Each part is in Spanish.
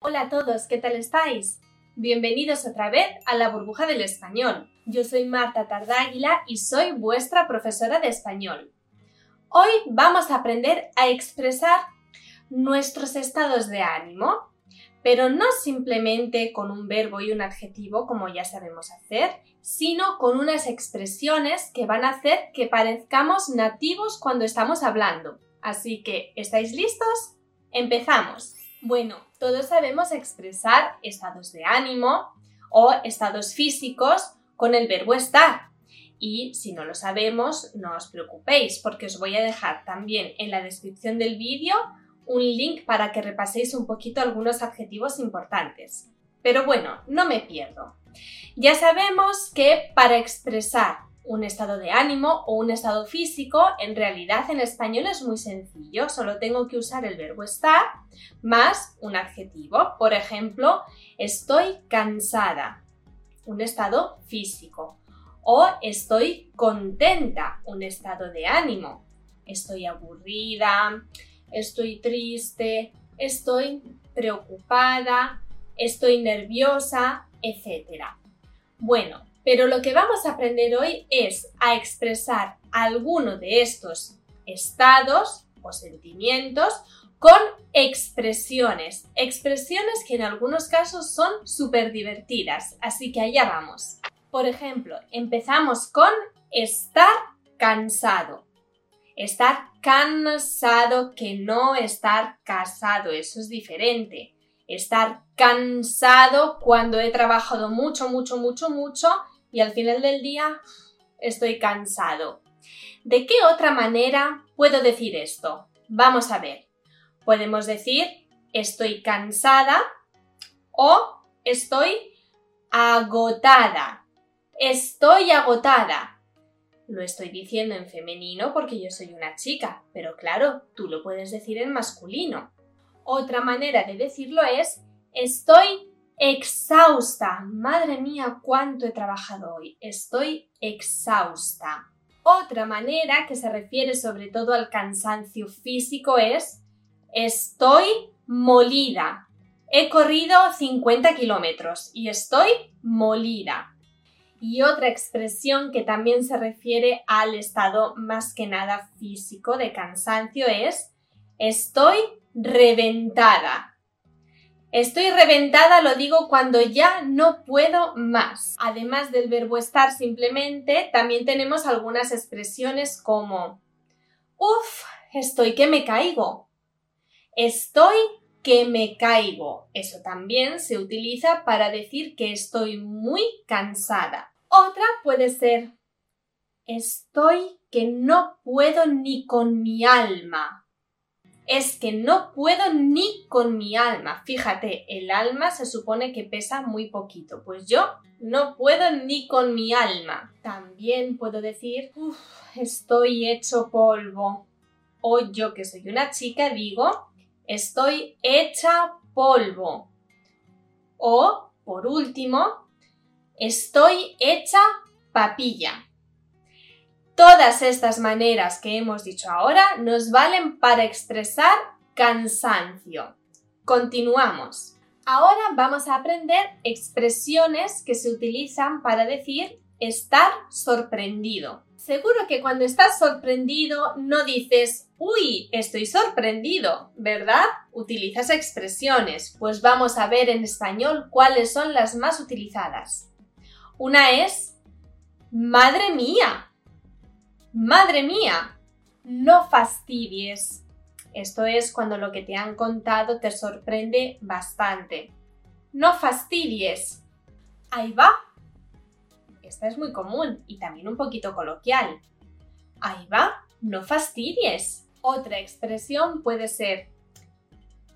Hola a todos, ¿qué tal estáis? Bienvenidos otra vez a la burbuja del español. Yo soy Marta Tardáguila y soy vuestra profesora de español. Hoy vamos a aprender a expresar nuestros estados de ánimo, pero no simplemente con un verbo y un adjetivo como ya sabemos hacer, sino con unas expresiones que van a hacer que parezcamos nativos cuando estamos hablando. Así que, ¿estáis listos? ¡Empezamos! Bueno, todos sabemos expresar estados de ánimo o estados físicos con el verbo estar. Y si no lo sabemos, no os preocupéis porque os voy a dejar también en la descripción del vídeo un link para que repaséis un poquito algunos adjetivos importantes. Pero bueno, no me pierdo. Ya sabemos que para expresar un estado de ánimo o un estado físico, en realidad en español es muy sencillo, solo tengo que usar el verbo estar más un adjetivo. Por ejemplo, estoy cansada, un estado físico. O estoy contenta, un estado de ánimo. Estoy aburrida, estoy triste, estoy preocupada, estoy nerviosa, etc. Bueno, pero lo que vamos a aprender hoy es a expresar alguno de estos estados o sentimientos con expresiones. Expresiones que en algunos casos son súper divertidas. Así que allá vamos. Por ejemplo, empezamos con estar cansado. Estar cansado que no estar casado. Eso es diferente. Estar cansado cuando he trabajado mucho, mucho, mucho, mucho y al final del día estoy cansado. ¿De qué otra manera puedo decir esto? Vamos a ver. Podemos decir estoy cansada o estoy agotada. Estoy agotada. Lo estoy diciendo en femenino porque yo soy una chica, pero claro, tú lo puedes decir en masculino. Otra manera de decirlo es estoy exhausta. Madre mía, cuánto he trabajado hoy. Estoy exhausta. Otra manera que se refiere sobre todo al cansancio físico es estoy molida. He corrido 50 kilómetros y estoy molida. Y otra expresión que también se refiere al estado más que nada físico de cansancio es estoy reventada. Estoy reventada lo digo cuando ya no puedo más. Además del verbo estar simplemente, también tenemos algunas expresiones como Uf, estoy que me caigo. Estoy que me caigo. Eso también se utiliza para decir que estoy muy cansada. Otra puede ser Estoy que no puedo ni con mi alma es que no puedo ni con mi alma. Fíjate, el alma se supone que pesa muy poquito, pues yo no puedo ni con mi alma. También puedo decir, estoy hecho polvo. O yo que soy una chica digo, estoy hecha polvo. O, por último, estoy hecha papilla. Todas estas maneras que hemos dicho ahora nos valen para expresar cansancio. Continuamos. Ahora vamos a aprender expresiones que se utilizan para decir estar sorprendido. Seguro que cuando estás sorprendido no dices, uy, estoy sorprendido, ¿verdad? Utilizas expresiones, pues vamos a ver en español cuáles son las más utilizadas. Una es, madre mía, Madre mía, no fastidies. Esto es cuando lo que te han contado te sorprende bastante. No fastidies. Ahí va. Esta es muy común y también un poquito coloquial. Ahí va, no fastidies. Otra expresión puede ser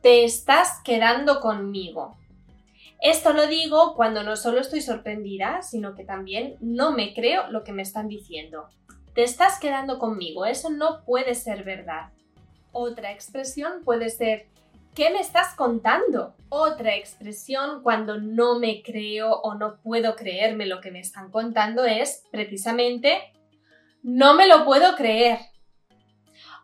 te estás quedando conmigo. Esto lo digo cuando no solo estoy sorprendida, sino que también no me creo lo que me están diciendo. Te estás quedando conmigo, eso no puede ser verdad. Otra expresión puede ser ¿Qué me estás contando? Otra expresión cuando no me creo o no puedo creerme lo que me están contando es precisamente no me lo puedo creer.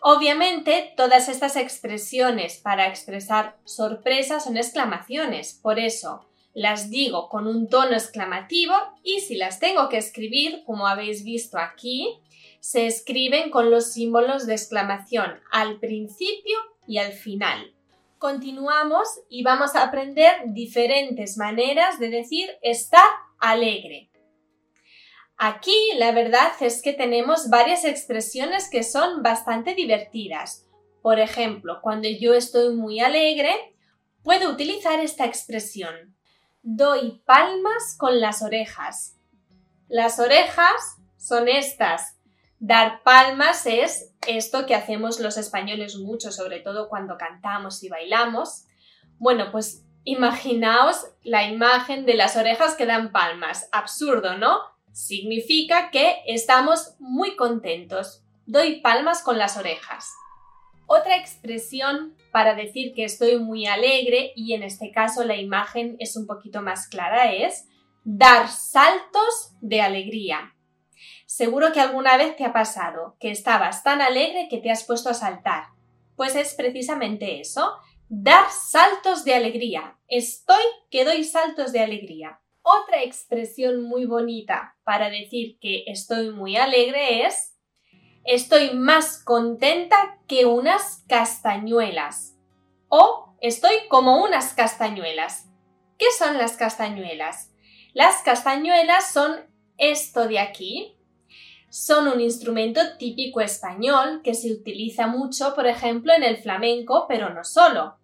Obviamente, todas estas expresiones para expresar sorpresa son exclamaciones, por eso las digo con un tono exclamativo y si las tengo que escribir, como habéis visto aquí, se escriben con los símbolos de exclamación al principio y al final. Continuamos y vamos a aprender diferentes maneras de decir estar alegre. Aquí la verdad es que tenemos varias expresiones que son bastante divertidas. Por ejemplo, cuando yo estoy muy alegre, puedo utilizar esta expresión. Doy palmas con las orejas. Las orejas son estas. Dar palmas es esto que hacemos los españoles mucho, sobre todo cuando cantamos y bailamos. Bueno, pues imaginaos la imagen de las orejas que dan palmas. Absurdo, ¿no? Significa que estamos muy contentos. Doy palmas con las orejas. Otra expresión para decir que estoy muy alegre y en este caso la imagen es un poquito más clara es dar saltos de alegría. Seguro que alguna vez te ha pasado que estabas tan alegre que te has puesto a saltar. Pues es precisamente eso, dar saltos de alegría. Estoy que doy saltos de alegría. Otra expresión muy bonita para decir que estoy muy alegre es estoy más contenta que unas castañuelas o estoy como unas castañuelas. ¿Qué son las castañuelas? Las castañuelas son esto de aquí, son un instrumento típico español que se utiliza mucho, por ejemplo, en el flamenco, pero no solo.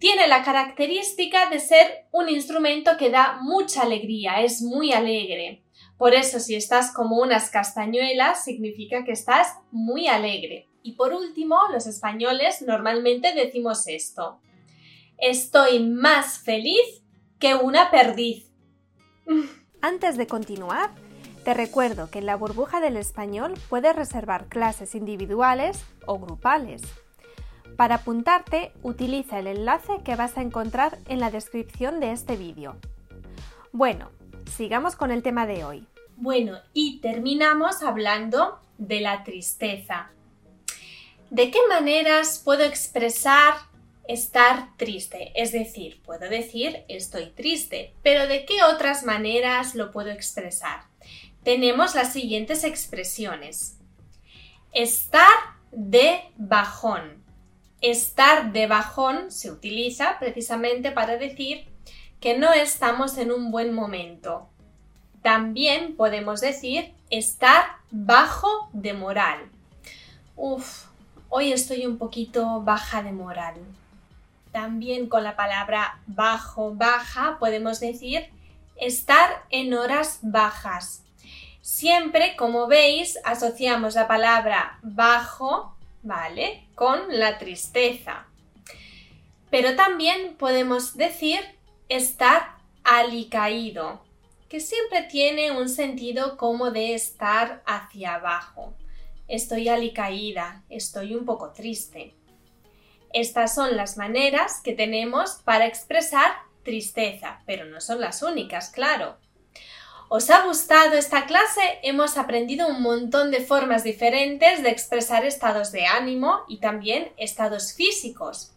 Tiene la característica de ser un instrumento que da mucha alegría, es muy alegre. Por eso, si estás como unas castañuelas, significa que estás muy alegre. Y por último, los españoles normalmente decimos esto. Estoy más feliz que una perdiz. Antes de continuar, te recuerdo que en la burbuja del español puedes reservar clases individuales o grupales. Para apuntarte, utiliza el enlace que vas a encontrar en la descripción de este vídeo. Bueno, sigamos con el tema de hoy. Bueno, y terminamos hablando de la tristeza. ¿De qué maneras puedo expresar estar triste? Es decir, puedo decir estoy triste, pero ¿de qué otras maneras lo puedo expresar? tenemos las siguientes expresiones. Estar de bajón. Estar de bajón se utiliza precisamente para decir que no estamos en un buen momento. También podemos decir estar bajo de moral. Uf, hoy estoy un poquito baja de moral. También con la palabra bajo, baja, podemos decir estar en horas bajas. Siempre, como veis, asociamos la palabra bajo, ¿vale? Con la tristeza. Pero también podemos decir estar alicaído, que siempre tiene un sentido como de estar hacia abajo. Estoy alicaída, estoy un poco triste. Estas son las maneras que tenemos para expresar tristeza, pero no son las únicas, claro. ¿Os ha gustado esta clase? Hemos aprendido un montón de formas diferentes de expresar estados de ánimo y también estados físicos.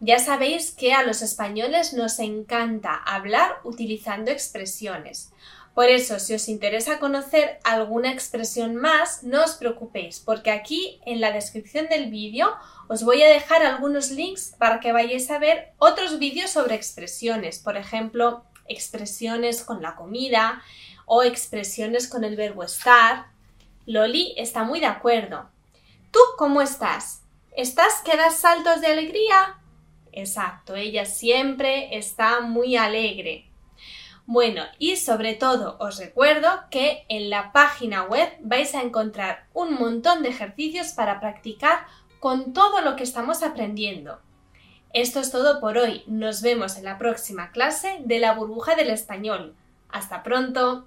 Ya sabéis que a los españoles nos encanta hablar utilizando expresiones. Por eso, si os interesa conocer alguna expresión más, no os preocupéis, porque aquí en la descripción del vídeo os voy a dejar algunos links para que vayáis a ver otros vídeos sobre expresiones, por ejemplo, expresiones con la comida, o expresiones con el verbo estar. Loli está muy de acuerdo. ¿Tú cómo estás? ¿Estás que das saltos de alegría? Exacto, ella siempre está muy alegre. Bueno, y sobre todo os recuerdo que en la página web vais a encontrar un montón de ejercicios para practicar con todo lo que estamos aprendiendo. Esto es todo por hoy. Nos vemos en la próxima clase de la burbuja del español. Hasta pronto.